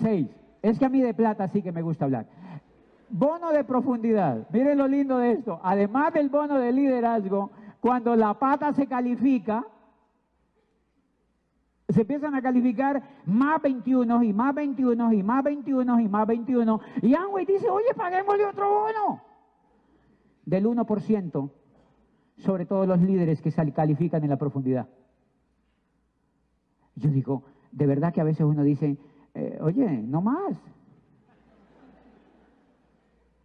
Seis. Es que a mí de plata sí que me gusta hablar. Bono de profundidad. Miren lo lindo de esto. Además del bono de liderazgo, cuando la pata se califica, se empiezan a calificar más 21 y más 21 y más 21 y más 21. Y Amway dice, oye, paguémosle otro bono. Del 1% sobre todos los líderes que se califican en la profundidad. Yo digo, de verdad que a veces uno dice, eh, oye, no más.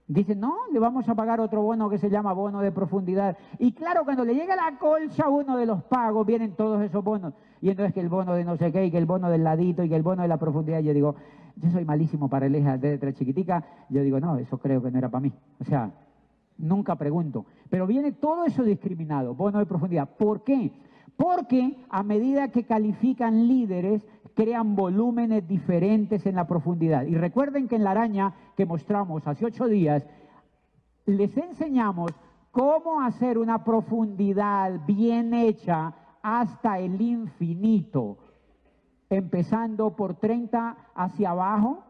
Dice, no, le vamos a pagar otro bono que se llama bono de profundidad. Y claro, cuando le llega la colcha a uno de los pagos, vienen todos esos bonos. Y entonces que el bono de no sé qué, y que el bono del ladito, y que el bono de la profundidad. Yo digo, yo soy malísimo para el eje de letra chiquitica. Yo digo, no, eso creo que no era para mí. O sea, nunca pregunto. Pero viene todo eso discriminado, bono de profundidad. ¿Por qué? Porque a medida que califican líderes, crean volúmenes diferentes en la profundidad. Y recuerden que en la araña que mostramos hace ocho días, les enseñamos cómo hacer una profundidad bien hecha hasta el infinito, empezando por 30 hacia abajo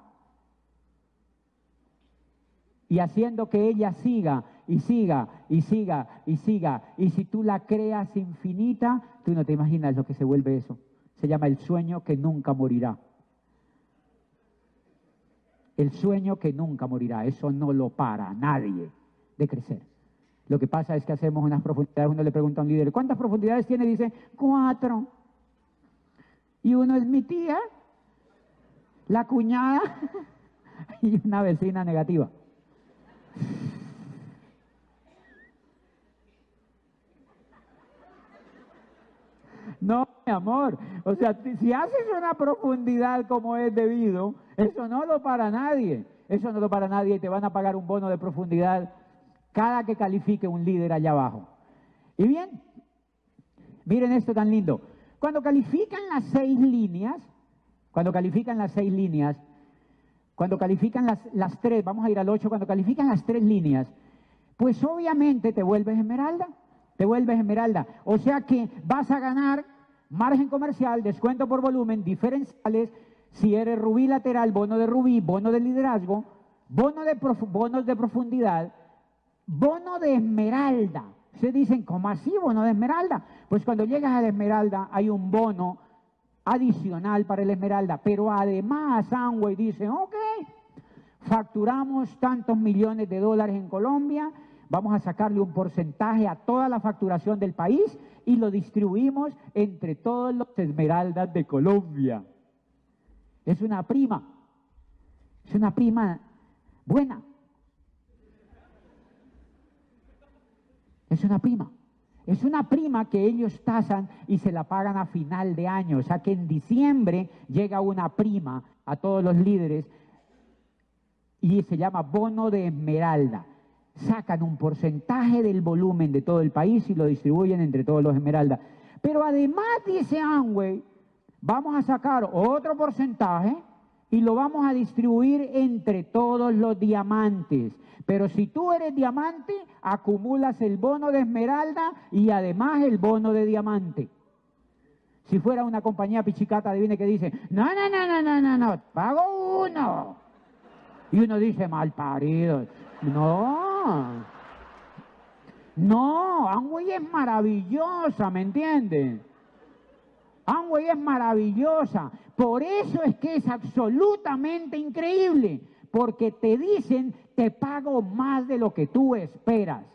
y haciendo que ella siga y siga y siga y siga. Y si tú la creas infinita, tú no te imaginas lo que se vuelve eso. Se llama el sueño que nunca morirá. El sueño que nunca morirá. Eso no lo para nadie de crecer. Lo que pasa es que hacemos unas profundidades. Uno le pregunta a un líder, ¿cuántas profundidades tiene? Dice, cuatro. Y uno es mi tía, la cuñada y una vecina negativa. No, mi amor. O sea, si haces una profundidad como es debido, eso no lo para nadie. Eso no lo para nadie y te van a pagar un bono de profundidad cada que califique un líder allá abajo. Y bien, miren esto tan lindo. Cuando califican las seis líneas, cuando califican las seis líneas, cuando califican las, las tres, vamos a ir al ocho, cuando califican las tres líneas, pues obviamente te vuelves esmeralda, te vuelves esmeralda. O sea que vas a ganar margen comercial, descuento por volumen, diferenciales, si eres rubí lateral, bono de rubí, bono de liderazgo, bono de bonos de profundidad, bono de esmeralda. Se dicen, ¿cómo así bono de esmeralda? Pues cuando llegas a la esmeralda hay un bono adicional para la esmeralda, pero además Amway dice, ok, facturamos tantos millones de dólares en Colombia, vamos a sacarle un porcentaje a toda la facturación del país y lo distribuimos entre todos los esmeraldas de Colombia. Es una prima, es una prima buena. Es una prima. Es una prima que ellos tasan y se la pagan a final de año. O sea que en diciembre llega una prima a todos los líderes y se llama bono de esmeralda sacan un porcentaje del volumen de todo el país y lo distribuyen entre todos los esmeraldas. Pero además, dice Amway, vamos a sacar otro porcentaje y lo vamos a distribuir entre todos los diamantes. Pero si tú eres diamante, acumulas el bono de esmeralda y además el bono de diamante. Si fuera una compañía pichicata, adivine que dice, no, no, no, no, no, no, no, pago uno. Y uno dice, mal parido. No, no. Amway es maravillosa, ¿me entienden? Amway es maravillosa. Por eso es que es absolutamente increíble. Porque te dicen, te pago más de lo que tú esperas.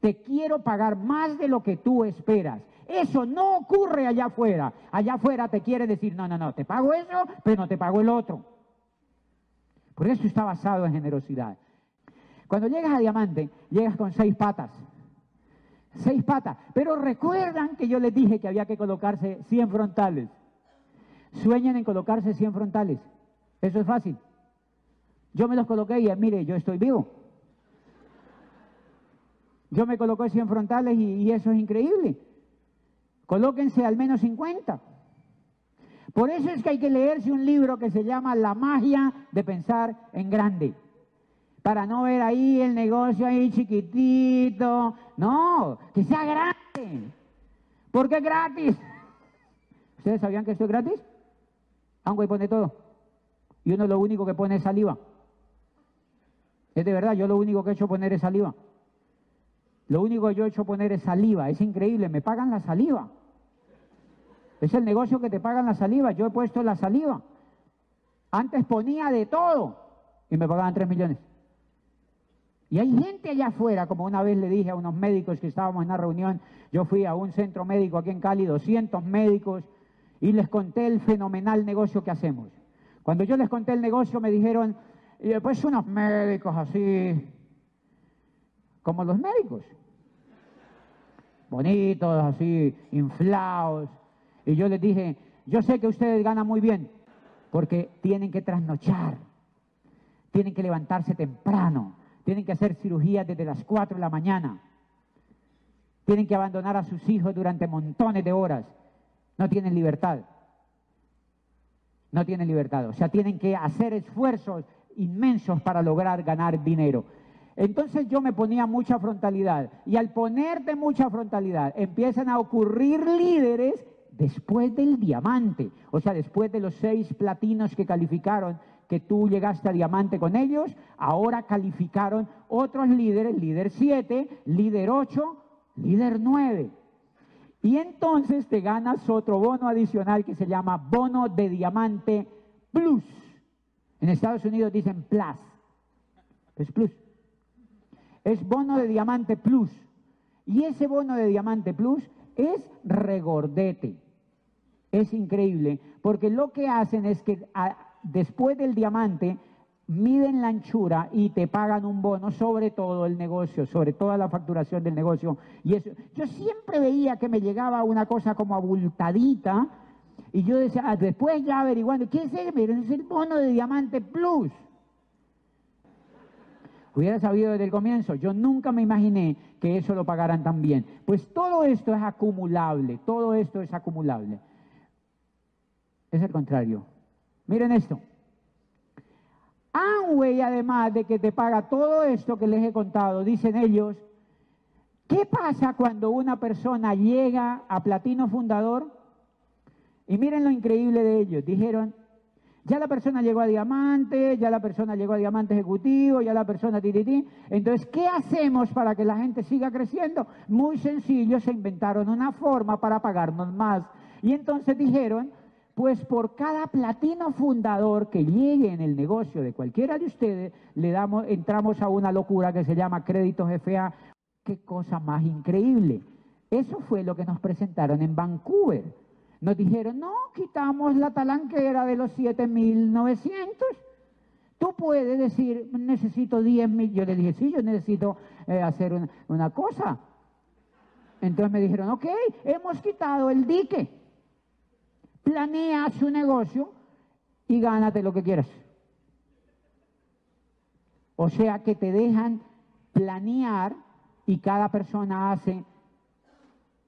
Te quiero pagar más de lo que tú esperas. Eso no ocurre allá afuera. Allá afuera te quiere decir, no, no, no, te pago eso, pero no te pago el otro. Por eso está basado en generosidad. Cuando llegas a diamante, llegas con seis patas. Seis patas. Pero recuerdan que yo les dije que había que colocarse 100 frontales. Sueñan en colocarse 100 frontales. Eso es fácil. Yo me los coloqué y mire, yo estoy vivo. Yo me coloqué 100 frontales y, y eso es increíble. Colóquense al menos 50. Por eso es que hay que leerse un libro que se llama La magia de pensar en grande para no ver ahí el negocio ahí chiquitito. No, que sea grande. Porque es gratis. ¿Ustedes sabían que esto es gratis? Aunque pone todo. Y uno lo único que pone es saliva. Es de verdad, yo lo único que he hecho poner es saliva. Lo único que yo he hecho poner es saliva. Es increíble, me pagan la saliva. Es el negocio que te pagan la saliva. Yo he puesto la saliva. Antes ponía de todo y me pagaban 3 millones. Y hay gente allá afuera, como una vez le dije a unos médicos que estábamos en una reunión, yo fui a un centro médico aquí en Cali, 200 médicos, y les conté el fenomenal negocio que hacemos. Cuando yo les conté el negocio me dijeron, y después unos médicos así, como los médicos, bonitos, así, inflados. Y yo les dije, yo sé que ustedes ganan muy bien, porque tienen que trasnochar, tienen que levantarse temprano, tienen que hacer cirugías desde las 4 de la mañana, tienen que abandonar a sus hijos durante montones de horas, no tienen libertad, no tienen libertad, o sea, tienen que hacer esfuerzos inmensos para lograr ganar dinero. Entonces yo me ponía mucha frontalidad. Y al ponerte mucha frontalidad empiezan a ocurrir líderes después del diamante, o sea, después de los seis platinos que calificaron, que tú llegaste a diamante con ellos, ahora calificaron otros líderes, líder 7, líder 8, líder 9. Y entonces te ganas otro bono adicional que se llama bono de diamante plus. En Estados Unidos dicen plus. Es plus. Es bono de diamante plus. Y ese bono de diamante plus es regordete. Es increíble, porque lo que hacen es que después del diamante miden la anchura y te pagan un bono sobre todo el negocio, sobre toda la facturación del negocio. Y eso, yo siempre veía que me llegaba una cosa como abultadita y yo decía, ah, después ya averiguando, ¿qué es eso? Es el bono de diamante plus. Hubiera sabido desde el comienzo, yo nunca me imaginé que eso lo pagaran tan bien. Pues todo esto es acumulable, todo esto es acumulable. Es el contrario. Miren esto. Amway, además de que te paga todo esto que les he contado, dicen ellos, ¿qué pasa cuando una persona llega a platino fundador? Y miren lo increíble de ellos. Dijeron, ya la persona llegó a diamante, ya la persona llegó a diamante ejecutivo, ya la persona ti. Entonces, ¿qué hacemos para que la gente siga creciendo? Muy sencillo, se inventaron una forma para pagarnos más. Y entonces dijeron, pues por cada platino fundador que llegue en el negocio de cualquiera de ustedes, le damos, entramos a una locura que se llama créditos FA. Qué cosa más increíble. Eso fue lo que nos presentaron en Vancouver. Nos dijeron, no, quitamos la talanquera de los 7.900. Tú puedes decir, necesito 10 mil. Yo le dije, sí, yo necesito eh, hacer una cosa. Entonces me dijeron, ok, hemos quitado el dique planea su negocio y gánate lo que quieras. O sea que te dejan planear y cada persona hace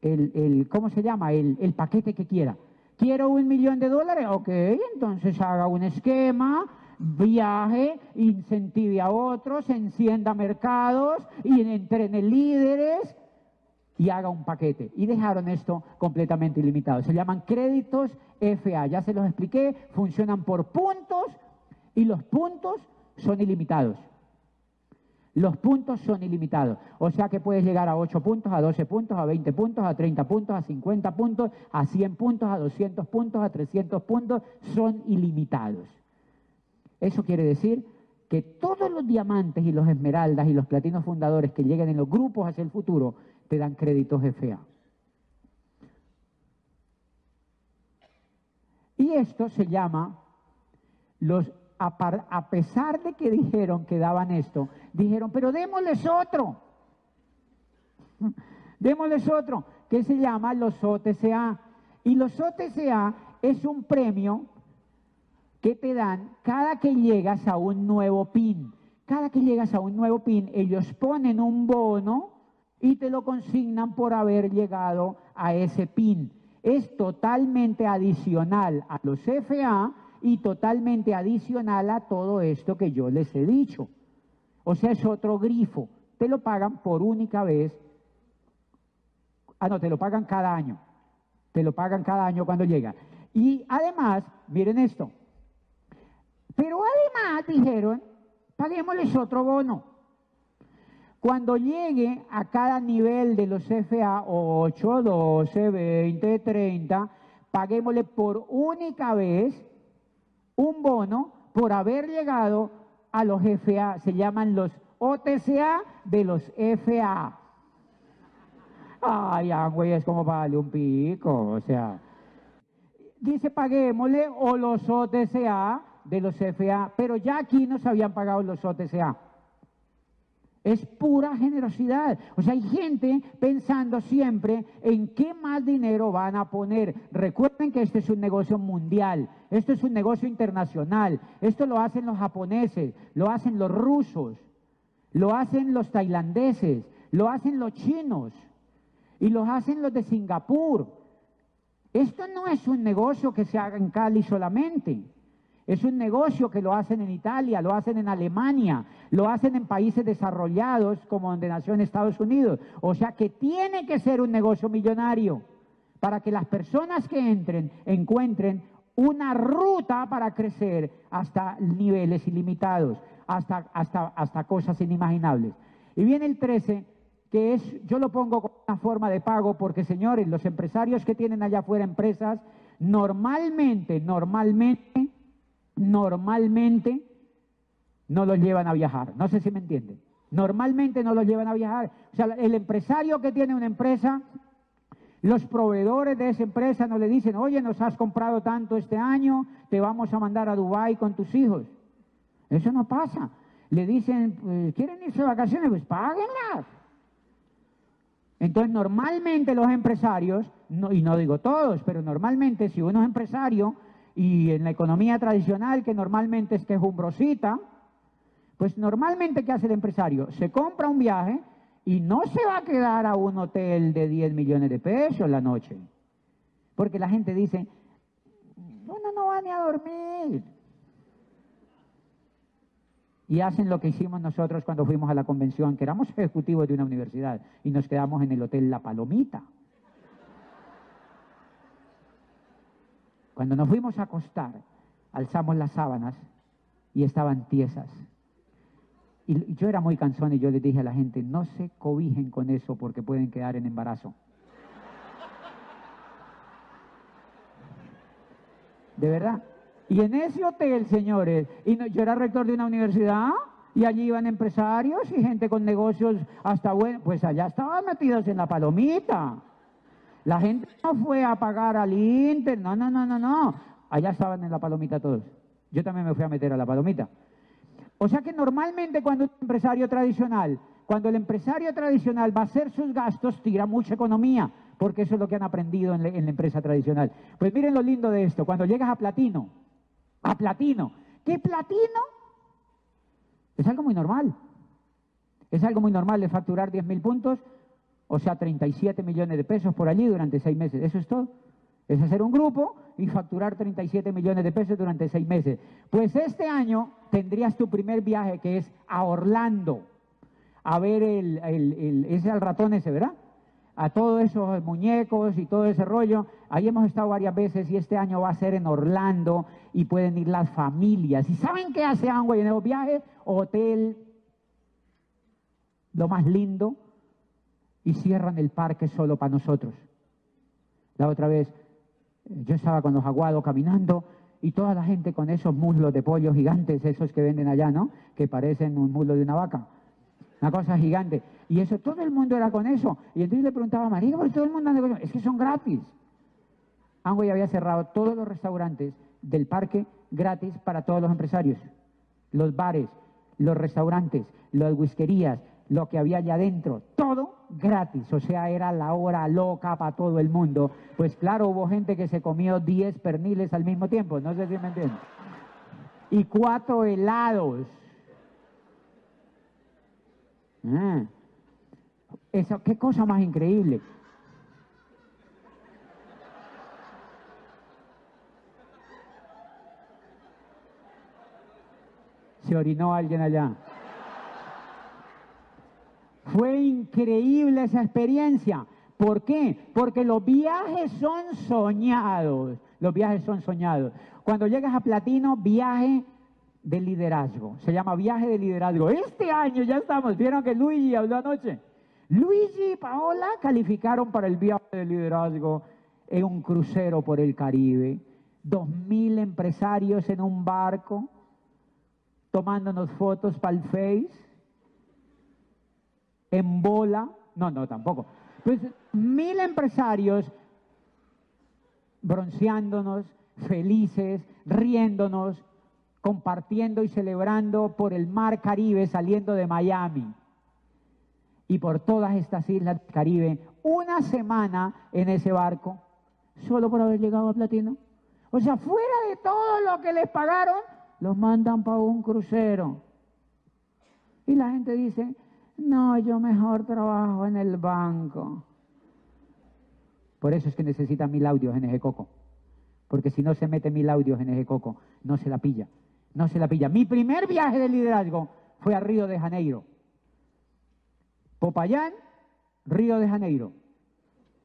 el, el ¿cómo se llama? El, el paquete que quiera. Quiero un millón de dólares, ok, entonces haga un esquema, viaje, incentive a otros, encienda mercados y entrene líderes y haga un paquete. Y dejaron esto completamente ilimitado. Se llaman créditos FA. Ya se los expliqué, funcionan por puntos y los puntos son ilimitados. Los puntos son ilimitados. O sea que puedes llegar a 8 puntos, a 12 puntos, a 20 puntos, a 30 puntos, a 50 puntos, a 100 puntos, a 200 puntos, a 300 puntos. Son ilimitados. Eso quiere decir que todos los diamantes y los esmeraldas y los platinos fundadores que lleguen en los grupos hacia el futuro te dan créditos FA. Y esto se llama los a, pesar de que dijeron que daban esto, dijeron, pero démosles otro. démosles otro, que se llama los OTCA. Y los OTCA es un premio que te dan cada que llegas a un nuevo PIN. Cada que llegas a un nuevo PIN, ellos ponen un bono y te lo consignan por haber llegado a ese PIN. Es totalmente adicional a los FA y totalmente adicional a todo esto que yo les he dicho. O sea, es otro grifo. Te lo pagan por única vez. Ah, no, te lo pagan cada año. Te lo pagan cada año cuando llega. Y además, miren esto, Pero además dijeron, paguémosles otro bono. Cuando llegue a cada nivel de los FA 8, 12, 20, 30, paguémosle por única vez un bono por haber llegado a los FA, se llaman los OTCA de los FA. Ay, ah, güey, es como para darle un pico, o sea. Dice paguémosle o los OTCA de los FA, pero ya aquí nos habían pagado los OTCA. Es pura generosidad. O sea, hay gente pensando siempre en qué más dinero van a poner. Recuerden que este es un negocio mundial, esto es un negocio internacional. Esto lo hacen los japoneses, lo hacen los rusos, lo hacen los tailandeses, lo hacen los chinos y lo hacen los de Singapur. Esto no es un negocio que se haga en Cali solamente. Es un negocio que lo hacen en Italia, lo hacen en Alemania, lo hacen en países desarrollados como donde nació en Estados Unidos. O sea que tiene que ser un negocio millonario para que las personas que entren encuentren una ruta para crecer hasta niveles ilimitados, hasta, hasta, hasta cosas inimaginables. Y viene el 13, que es, yo lo pongo como una forma de pago porque, señores, los empresarios que tienen allá afuera empresas, normalmente, normalmente, normalmente no los llevan a viajar. No sé si me entienden. Normalmente no los llevan a viajar. O sea, el empresario que tiene una empresa, los proveedores de esa empresa no le dicen, oye, nos has comprado tanto este año, te vamos a mandar a Dubái con tus hijos. Eso no pasa. Le dicen, pues, ¿quieren irse de vacaciones? Pues páguenlas. Entonces, normalmente los empresarios, y no digo todos, pero normalmente si uno es empresario, y en la economía tradicional, que normalmente es quejumbrosita, pues normalmente, ¿qué hace el empresario? Se compra un viaje y no se va a quedar a un hotel de 10 millones de pesos la noche. Porque la gente dice, uno no va ni a dormir. Y hacen lo que hicimos nosotros cuando fuimos a la convención, que éramos ejecutivos de una universidad y nos quedamos en el hotel La Palomita. Cuando nos fuimos a acostar, alzamos las sábanas y estaban tiesas. Y yo era muy cansón y yo les dije a la gente, no se cobijen con eso porque pueden quedar en embarazo. De verdad. Y en ese hotel, señores, y yo era rector de una universidad y allí iban empresarios y gente con negocios hasta bueno, pues allá estaban metidos en la palomita. La gente no fue a pagar al Inter, no, no, no, no, no. Allá estaban en la palomita todos. Yo también me fui a meter a la palomita. O sea que normalmente cuando un empresario tradicional, cuando el empresario tradicional va a hacer sus gastos, tira mucha economía, porque eso es lo que han aprendido en, la empresa tradicional. Pues miren lo lindo de esto, cuando llegas a platino, a platino, ¿qué platino? Es algo muy normal. Es algo muy normal de facturar 10 mil puntos o sea, 37 millones de pesos por allí durante seis meses. Eso es todo. Es hacer un grupo y facturar 37 millones de pesos durante seis meses. Pues este año tendrías tu primer viaje que es a Orlando, a ver el, el, ese al ratón ese, ¿verdad? A todos esos muñecos y todo ese rollo. Ahí hemos estado varias veces y este año va a ser en Orlando y pueden ir las familias. ¿Y saben qué hace Amway en esos viajes? Hotel, lo más lindo, y cierran el parque solo para nosotros. La otra vez eh, yo estaba con los aguados caminando y toda la gente con esos muslos de pollo gigantes, esos que venden allá, ¿no? Que parecen un muslo de una vaca. Una cosa gigante. Y eso, todo el mundo era con eso. Y entonces le preguntaba a María, ¿por todo el mundo anda con eso? Es que son gratis. Amway había cerrado todos los restaurantes del parque gratis para todos los empresarios. Los bares, los restaurantes, las whiskerías, lo que había allá adentro, todo gratis, o sea, era la hora loca para todo el mundo. Pues claro, hubo gente que se comió 10 perniles al mismo tiempo, no sé si me entienden. Y cuatro helados. Ah, eso, qué cosa más increíble. Se orinó alguien allá. Fue increíble esa experiencia. ¿Por qué? Porque los viajes son soñados. Los viajes son soñados. Cuando llegas a Platino, viaje de liderazgo. Se llama viaje de liderazgo. Este año ya estamos. Vieron que Luigi habló anoche. Luigi y Paola calificaron para el viaje de liderazgo en un crucero por el Caribe. Dos mil empresarios en un barco tomándonos fotos para el Face. En bola. No, no, tampoco. Pues mil empresarios bronceándonos, felices, riéndonos, compartiendo y celebrando por el mar Caribe saliendo de Miami y por todas estas islas del Caribe, una semana en ese barco, solo por haber llegado a Platino. O sea, fuera de todo lo que les pagaron, los mandan para un crucero. Y la gente dice, no, yo mejor trabajo en el banco. Por eso es que necesita mil audios en ese coco. Porque si no se mete mil audios en ese coco, no se la pilla. No se la pilla. Mi primer viaje de liderazgo fue a Río de Janeiro. Popayán, Río de Janeiro.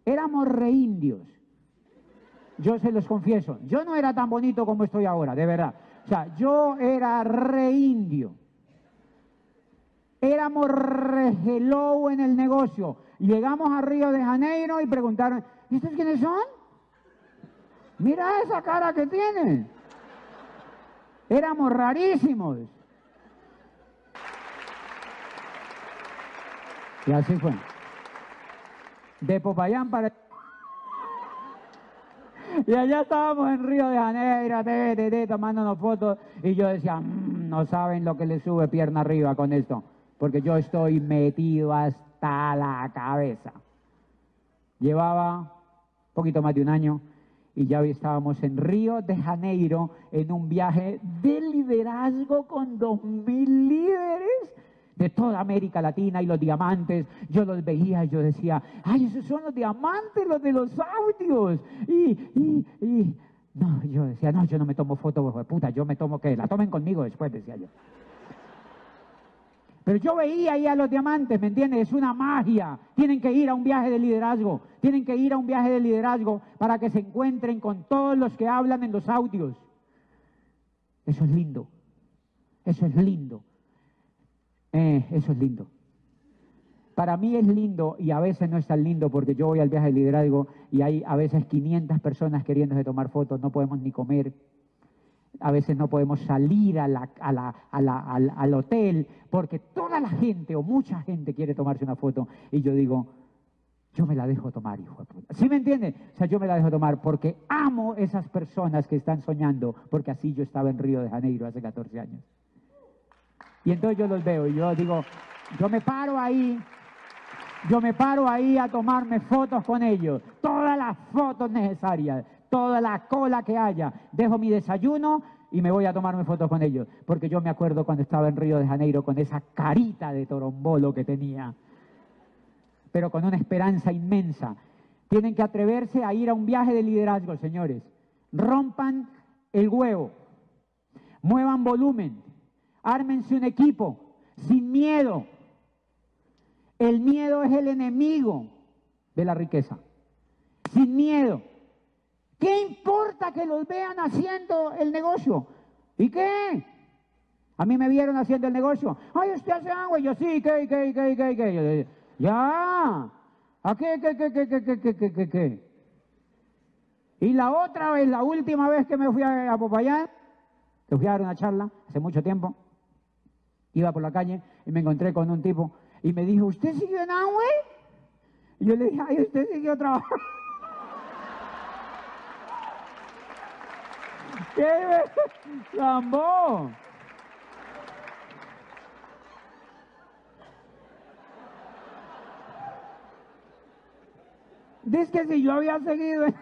Éramos reindios. Yo se los confieso. Yo no era tan bonito como estoy ahora, de verdad. O sea, yo era reindio. Éramos regeló en el negocio. Llegamos a Río de Janeiro y preguntaron, ¿y estos quiénes son? Mira esa cara que tienen. Éramos rarísimos. Y así fue. De Popayán para... Y allá estábamos en Río de Janeiro, te, tomándonos fotos. Y yo decía, "Mm, no saben lo que le sube pierna arriba con esto. Porque yo estoy metido hasta la cabeza. Llevaba poquito más de un año y ya estábamos en Río de Janeiro en un viaje de liderazgo con dos mil líderes de toda América Latina y los diamantes. Yo los veía y yo decía, ay, esos son los diamantes, los de los audios. Y, y, y, no, yo decía, no, yo no me tomo de puta, yo me tomo que la tomen conmigo después, decía yo. Pero yo veía ahí a los diamantes, ¿me entiendes? Es una magia. Tienen que ir a un viaje de liderazgo. Tienen que ir a un viaje de liderazgo para que se encuentren con todos los que hablan en los audios. Eso es lindo. Eso es lindo. Eh, eso es lindo. Para mí es lindo y a veces no es tan lindo porque yo voy al viaje de liderazgo y hay a veces 500 personas queriéndose tomar fotos, no podemos ni comer, a veces no podemos salir a la- a la- a la- al, al hotel porque toda la gente o mucha gente quiere tomarse una foto y yo digo, yo me la dejo tomar, hijo de puta. ¿Sí me entiende? O sea, yo me la dejo tomar porque amo esas personas que están soñando, porque así yo estaba en Río de Janeiro hace 14 años. Y entonces yo los veo y yo digo, yo me paro ahí, yo me paro ahí a tomarme fotos con ellos, todas las fotos necesarias, toda la cola que haya, dejo mi desayuno y me voy a tomarme fotos con ellos, porque yo me acuerdo cuando estaba en Río de Janeiro con esa carita de torombolo que tenía, pero con una esperanza inmensa. Tienen que atreverse a ir a un viaje de liderazgo, señores. Rompan el huevo, muevan volumen, ármense un equipo, sin miedo. El miedo es el enemigo de la riqueza. Sin miedo. ¿Qué importa que los vean haciendo el negocio? ¿Y qué? A mí me vieron haciendo el negocio. Ay, usted hace agua. Y yo, sí, ¿qué, qué, qué, qué, qué? Yo, ya. ¿A qué, qué, qué, qué, qué, qué, qué, qué, qué? Y la otra vez, la última vez que me fui a, a Popayán, que fui a dar una charla hace mucho tiempo, iba por la calle y me encontré con un tipo y me dijo, ¿usted siguió en Amway? Y yo le dije, ay, usted siguió trabajando. ¿Qué? ¡Lambó! Dice que si yo había seguido...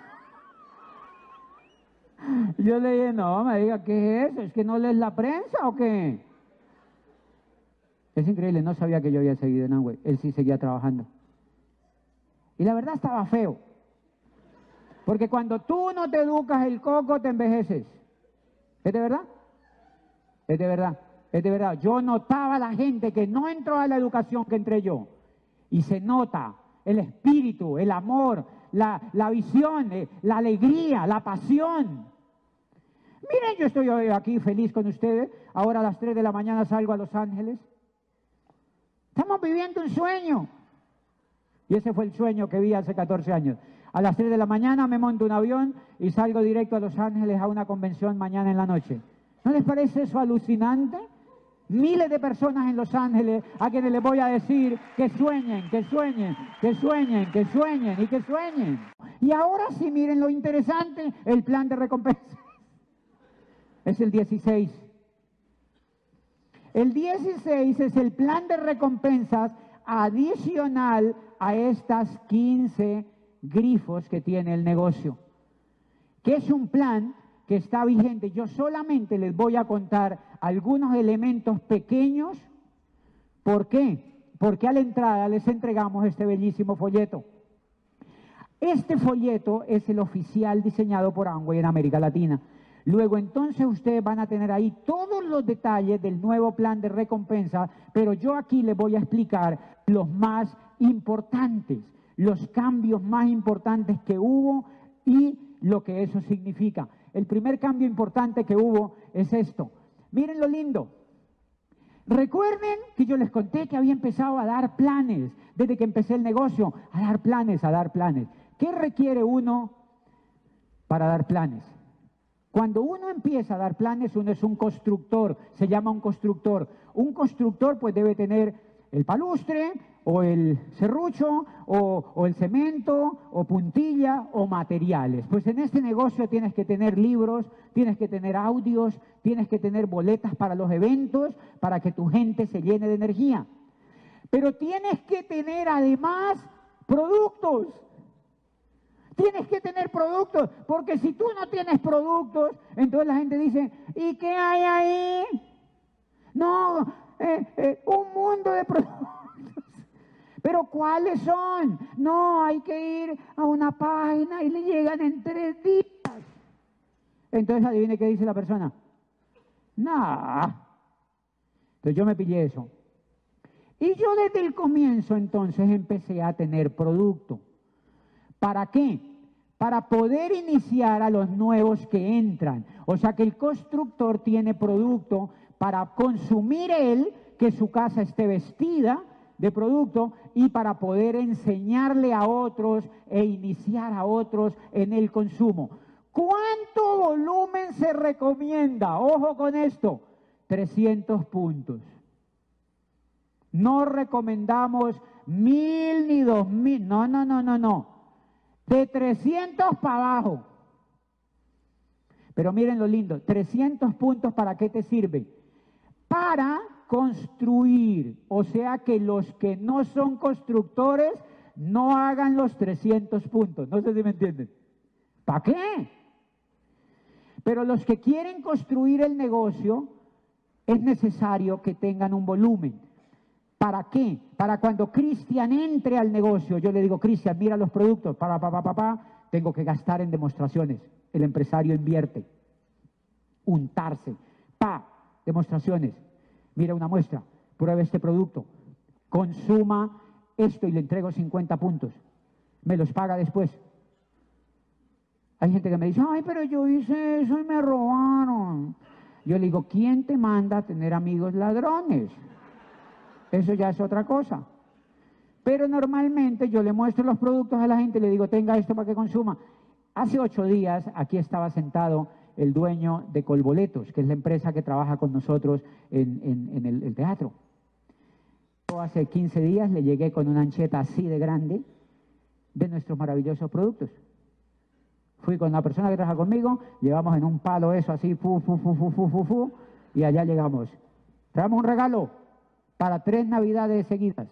Yo le dije, no, me diga, ¿qué es eso? ¿Es que no lees la prensa o qué? Es increíble, no sabía que yo había seguido en Amway. Él sí seguía trabajando. Y la verdad estaba feo. Porque cuando tú no te educas el coco, te envejeces. ¿Es de verdad? Es de verdad. Es de verdad. Yo notaba a la gente que no entró a la educación que entré yo. Y se nota el espíritu, el amor, la, la visión, eh, la alegría, la pasión. Miren, yo estoy hoy aquí feliz con ustedes. Ahora a las 3 de la mañana salgo a Los Ángeles. Estamos viviendo un sueño. Y ese fue el sueño que vi hace 14 años. A las 3 de la mañana me monto un avión y salgo directo a Los Ángeles a una convención mañana en la noche. ¿No les parece eso alucinante? Miles de personas en Los Ángeles a quienes les voy a decir que sueñen, que sueñen, que sueñen, que sueñen y que sueñen. Y ahora sí, miren lo interesante, el plan de recompensa. Es el 16. El 16 es el plan de recompensas adicional a estas 15 grifos que tiene el negocio, que es un plan que está vigente. Yo solamente les voy a contar algunos elementos pequeños. ¿Por qué? Porque a la entrada les entregamos este bellísimo folleto. Este folleto es el oficial diseñado por Amway en América Latina. Luego entonces ustedes van a tener ahí todos los detalles del nuevo plan de recompensa, pero yo aquí les voy a explicar los más importantes, los cambios más importantes que hubo y lo que eso significa. El primer cambio importante que hubo es esto. Miren lo lindo. Recuerden que yo les conté que había empezado a dar planes, desde que empecé el negocio, a dar planes, a dar planes. ¿Qué requiere uno para dar planes? Cuando uno empieza a dar planes, uno es un constructor, se llama un constructor. Un constructor pues debe tener el palustre o el serrucho o, el cemento o puntilla o materiales. Pues en este negocio tienes que tener libros, tienes que tener audios, tienes que tener boletas para los eventos, para que tu gente se llene de energía. Pero tienes que tener además productos. Tienes que tener productos, porque si tú no tienes productos, entonces la gente dice, ¿y qué hay ahí? No, eh, eh, un mundo de productos. Pero ¿cuáles son? No, hay que ir a una página y le llegan en tres días. Entonces adivine qué dice la persona. Nah. Entonces yo me pillé eso. Y yo desde el comienzo entonces empecé a tener producto. ¿Para qué? Para poder iniciar a los nuevos que entran. O sea que el constructor tiene producto para consumir él, que su casa esté vestida de producto y para poder enseñarle a otros e iniciar a otros en el consumo. ¿Cuánto volumen se recomienda? Ojo con esto, 300 puntos. No recomendamos mil ni dos mil, no, no, no, no, no. De 300 para abajo. Pero miren lo lindo, 300 puntos para qué te sirve? Para construir. O sea que los que no son constructores no hagan los 300 puntos. No sé si me entienden. ¿Para qué? Pero los que quieren construir el negocio es necesario que tengan un volumen. ¿Para qué? Para cuando Cristian entre al negocio, yo le digo, Cristian, mira los productos, para, papá, papá, tengo que gastar en demostraciones. El empresario invierte. Untarse. Pa, demostraciones mira una muestra, pruebe este producto, consuma esto y le entrego 50 puntos, me los paga después. Hay gente que me dice, ay, pero yo hice eso y me robaron. Yo le digo, ¿quién te manda a tener amigos ladrones? Eso ya es otra cosa. Pero normalmente yo le muestro los productos a la gente y le digo, tenga esto para que consuma. Hace ocho días aquí estaba sentado el dueño de Colboletos, que es la empresa que trabaja con nosotros en, el, teatro. hace 15 días le llegué con una ancheta así de grande de nuestros maravillosos productos. Fui con la persona que trabaja conmigo, llevamos en un palo eso así, fu, fu, fu, fu, fu, fu, fu, y allá llegamos. Traemos un regalo para tres navidades seguidas.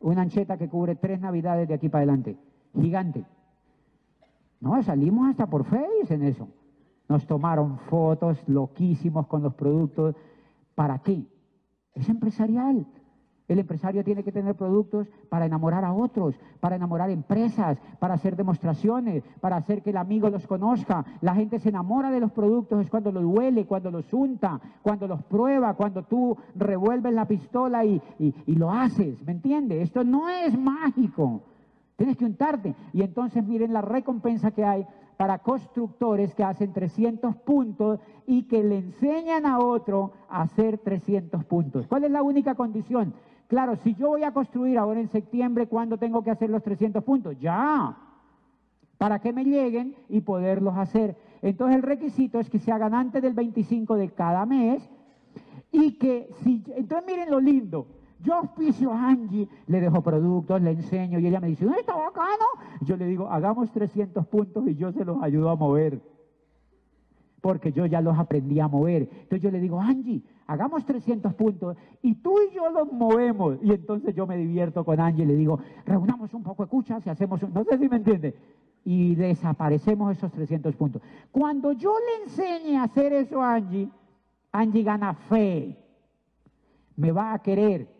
Una ancheta que cubre tres navidades de aquí para adelante. Gigante. No, salimos hasta por Face en eso. Nos tomaron fotos loquísimos con los productos. ¿Para qué? Es empresarial. El empresario tiene que tener productos para enamorar a otros, para enamorar empresas, para hacer demostraciones, para hacer que el amigo los conozca. La gente se enamora de los productos es cuando los huele, cuando los unta, cuando los prueba, cuando tú revuelves la pistola y, y lo haces. ¿Me entiendes? Esto no es mágico. Tienes que untarte. Y entonces miren la recompensa que hay para constructores que hacen 300 puntos y que le enseñan a otro a hacer 300 puntos. ¿Cuál es la única condición? Claro, si yo voy a construir ahora en septiembre, ¿cuándo tengo que hacer los 300 puntos? Ya, para que me lleguen y poderlos hacer. Entonces el requisito es que se hagan antes del 25 de cada mes y que si... Entonces miren lo lindo. Yo auspicio a Angie, le dejo productos, le enseño y ella me dice, ¿no está bacano? Yo le digo, hagamos 300 puntos y yo se los ayudo a mover. Porque yo ya los aprendí a mover. Entonces yo le digo, Angie, hagamos 300 puntos y tú y yo los movemos. Y entonces yo me divierto con Angie y le digo, reunamos un poco de cuchas y hacemos un... No sé si me entiende. Y desaparecemos esos 300 puntos. Cuando yo le enseñe a hacer eso a Angie, Angie gana fe. Me va a querer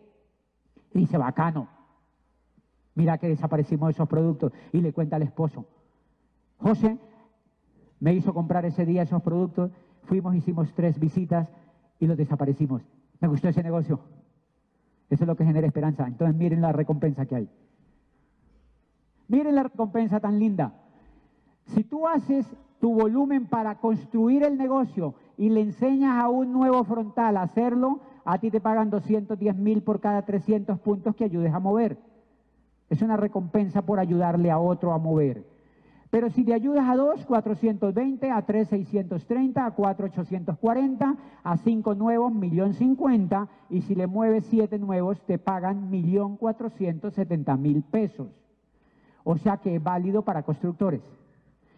dice, bacano, mira que desaparecimos esos productos. Y le cuenta al esposo, José me hizo comprar ese día esos productos, fuimos, hicimos tres visitas y los desaparecimos. Me gustó ese negocio. Eso es lo que genera esperanza. Entonces miren la recompensa que hay. Miren la recompensa tan linda. Si tú haces tu volumen para construir el negocio y le enseñas a un nuevo frontal a hacerlo, a ti te pagan 210 mil por cada 300 puntos que ayudes a mover. Es una recompensa por ayudarle a otro a mover. Pero si te ayudas a dos, 420, a tres, 630, a cuatro, 840, a cinco nuevos, millón cincuenta, y si le mueves siete nuevos, te pagan millón cuatrocientos setenta mil pesos. O sea que es válido para constructores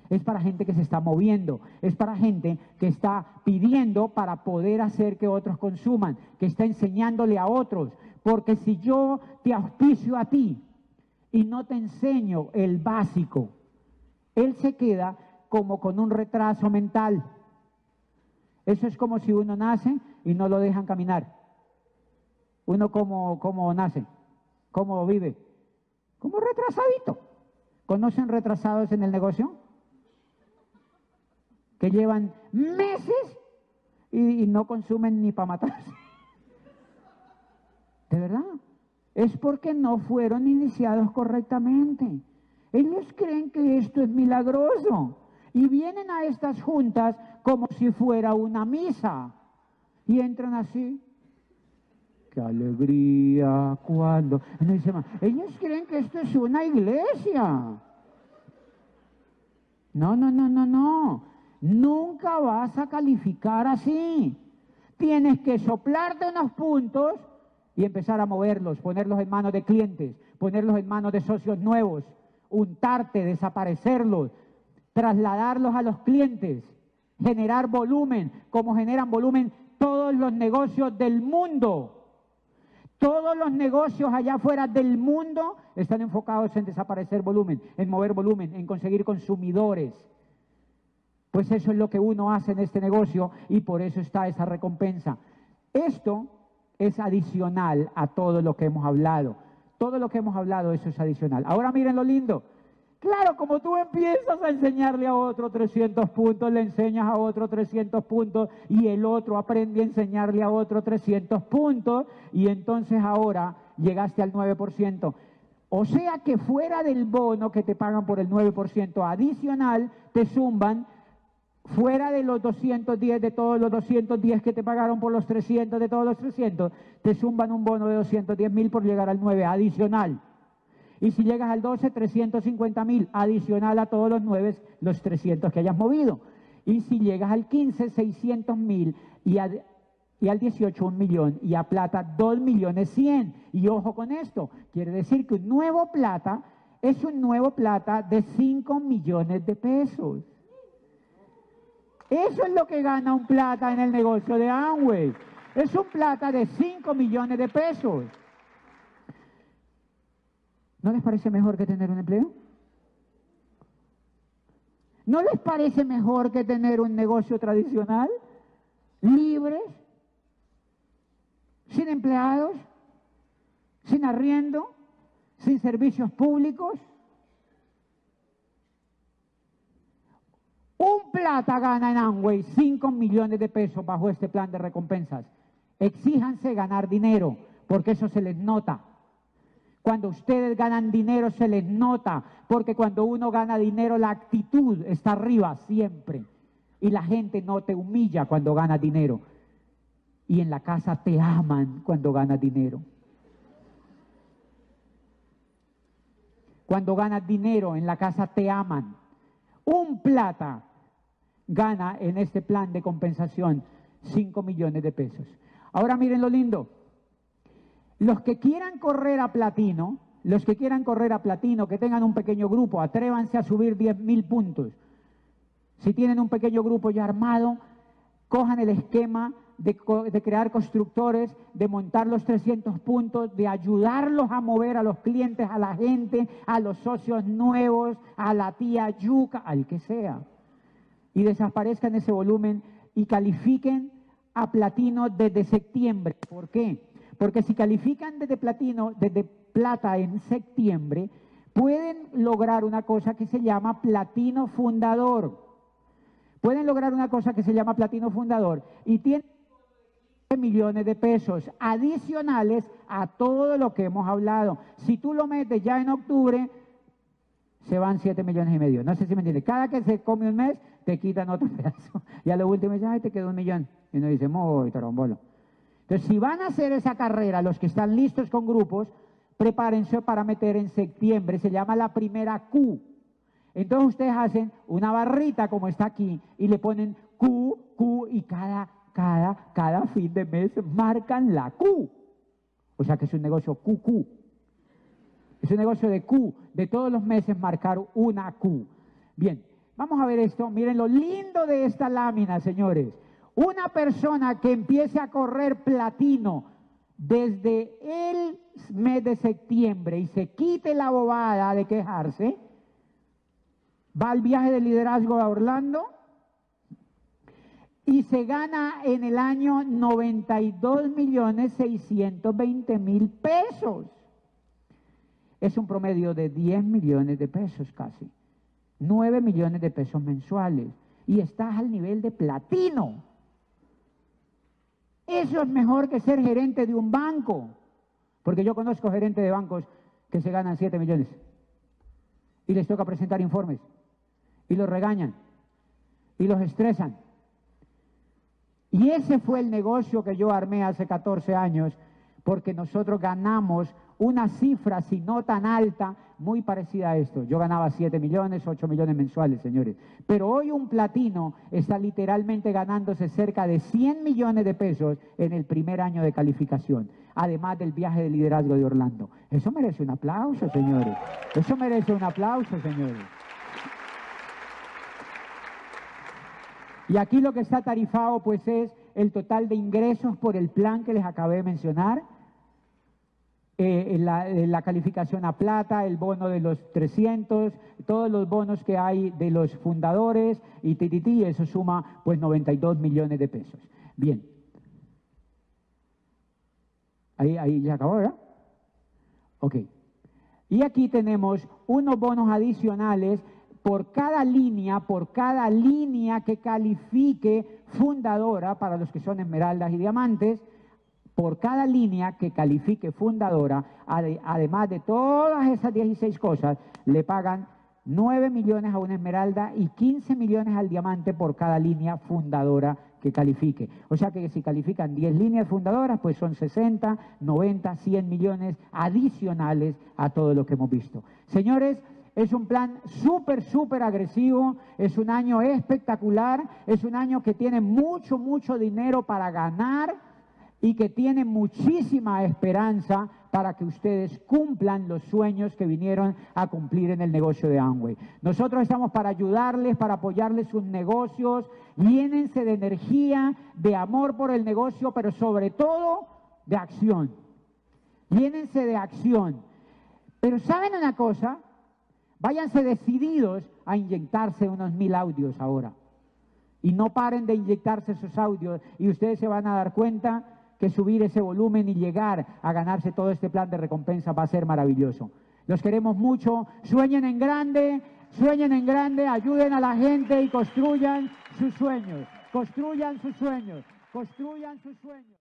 es para gente que se está moviendo, es para gente que está pidiendo para poder hacer que otros consuman, que está enseñándole a otros. Porque si yo te auspicio a ti y no te enseño el básico, él se queda como con un retraso mental. Eso es como si uno nace y no lo dejan caminar. Uno como, como nace, como vive, como retrasadito. ¿Conocen retrasados en el negocio? Que llevan meses y, no consumen ni para matarse. De verdad. Es porque no fueron iniciados correctamente. Ellos creen que esto es milagroso y vienen a estas juntas como si fuera una misa y entran así. Qué alegría cuando. ellos creen que esto es una iglesia. No, no, no, no, no. Nunca vas a calificar así. Tienes que soplarte unos puntos y empezar a moverlos, ponerlos en manos de clientes, ponerlos en manos de socios nuevos, untarte, desaparecerlos, trasladarlos a los clientes, generar volumen, como generan volumen todos los negocios del mundo. Todos los negocios allá afuera del mundo están enfocados en desaparecer volumen, en mover volumen, en conseguir consumidores. Pues eso es lo que uno hace en este negocio y por eso está esa recompensa. Esto es adicional a todo lo que hemos hablado. Todo lo que hemos hablado, eso es adicional. Ahora miren lo lindo. Claro, como tú empiezas a enseñarle a otro 300 puntos, le enseñas a otro 300 puntos y el otro aprende a enseñarle a otro 300 puntos y entonces ahora llegaste al 9%. O sea que fuera del bono que te pagan por el 9% adicional, te zumban fuera de los 210 de todos los 210 que te pagaron por los 300 de todos los 300, te zumban un bono de 210 mil por llegar al 9 adicional. Y si llegas al 12, 350 mil adicional a todos los 9, los 300 que hayas movido. Y si llegas al 15, 600 mil y, y al 18, un millón. Y a plata, 2 millones 100. Y ojo con esto, quiere decir que un nuevo plata es un nuevo plata de 5 millones de pesos. Eso es lo que gana un plata en el negocio de Amway. Es un plata de 5 millones de pesos. ¿No les parece mejor que tener un empleo? ¿No les parece mejor que tener un negocio tradicional? Libres, sin empleados, sin arriendo, sin servicios públicos. Un plata gana en Amway 5 millones de pesos bajo este plan de recompensas. Exíjanse ganar dinero, porque eso se les nota. Cuando ustedes ganan dinero se les nota, porque cuando uno gana dinero la actitud está arriba siempre. Y la gente no te humilla cuando gana dinero. Y en la casa te aman cuando ganas dinero. Cuando ganas dinero en la casa te aman. Un plata gana en este plan de compensación 5 millones de pesos. Ahora miren lo lindo. Los que quieran correr a platino, los que quieran correr a platino, que tengan un pequeño grupo, atrévanse a subir 10 mil puntos. Si tienen un pequeño grupo ya armado, cojan el esquema de, de, crear constructores, de montar los 300 puntos, de ayudarlos a mover a los clientes, a la gente, a los socios nuevos, a la tía Yuca, al que sea. Y desaparezcan ese volumen y califiquen a platino desde septiembre. ¿Por qué? Porque si califican desde platino, desde plata en septiembre, pueden lograr una cosa que se llama platino fundador. Pueden lograr una cosa que se llama platino fundador y tienen millones de pesos adicionales a todo lo que hemos hablado. Si tú lo metes ya en octubre, se van 7 millones y medio. No sé si me entiendes. Cada que se come un mes, te quitan otro pedazo. Y a lo último dice, ay, te quedó un millón. Y uno dice, muy tarombolo. Entonces, si van a hacer esa carrera, los que están listos con grupos, prepárense para meter en septiembre, se llama la primera Q. Entonces ustedes hacen una barrita como está aquí y le ponen Q, Q y cada, cada, cada fin de mes marcan la Q. O sea que es un negocio QQ. Es un negocio de Q, de todos los meses marcar una Q. Bien, vamos a ver esto. Miren lo lindo de esta lámina, señores. Una persona que empiece a correr platino desde el mes de septiembre y se quite la bobada de quejarse, va al viaje de liderazgo a Orlando y se gana en el año 92 millones 620 mil pesos. Es un promedio de 10 millones de pesos casi. 9 millones de pesos mensuales. Y estás al nivel de platino. Eso es mejor que ser gerente de un banco. Porque yo conozco gerentes de bancos que se ganan 7 millones. Y les toca presentar informes. Y los regañan. Y los estresan. Y ese fue el negocio que yo armé hace 14 años porque nosotros ganamos una cifra, si no tan alta, muy parecida a esto. Yo ganaba 7 millones, 8 millones mensuales, señores. Pero hoy un platino está literalmente ganándose cerca de 100 millones de pesos en el primer año de calificación, además del viaje de liderazgo de Orlando. Eso merece un aplauso, señores. Eso merece un aplauso, señores. Y aquí lo que está tarifado, pues, es el total de ingresos por el plan que les acabé de mencionar eh, la, la, calificación a plata, el bono de los 300, todos los bonos que hay de los fundadores y TTT, eso suma pues 92 millones de pesos. Bien. Ahí, ahí ya acabó, ¿verdad? Ok. Y aquí tenemos unos bonos adicionales por cada línea, por cada línea que califique fundadora para los que son esmeraldas y diamantes, por cada línea que califique fundadora, además de todas esas 16 cosas, le pagan 9 millones a una esmeralda y 15 millones al diamante por cada línea fundadora que califique. O sea que si califican 10 líneas fundadoras, pues son 60, 90, 100 millones adicionales a todo lo que hemos visto. Señores, es un plan súper, súper agresivo, es un año espectacular, es un año que tiene mucho, mucho dinero para ganar y que tiene muchísima esperanza para que ustedes cumplan los sueños que vinieron a cumplir en el negocio de Amway. Nosotros estamos para ayudarles, para apoyarles sus negocios, llénense de energía, de amor por el negocio, pero sobre todo de acción. Llénense de acción. Pero ¿saben una cosa? Váyanse decididos a inyectarse unos mil audios ahora. Y no paren de inyectarse esos audios y ustedes se van a dar cuenta que subir ese volumen y llegar a ganarse todo este plan de recompensa va a ser maravilloso. Los queremos mucho, sueñen en grande, sueñen en grande, ayuden a la gente y construyan sus sueños, construyan sus sueños, construyan sus sueños.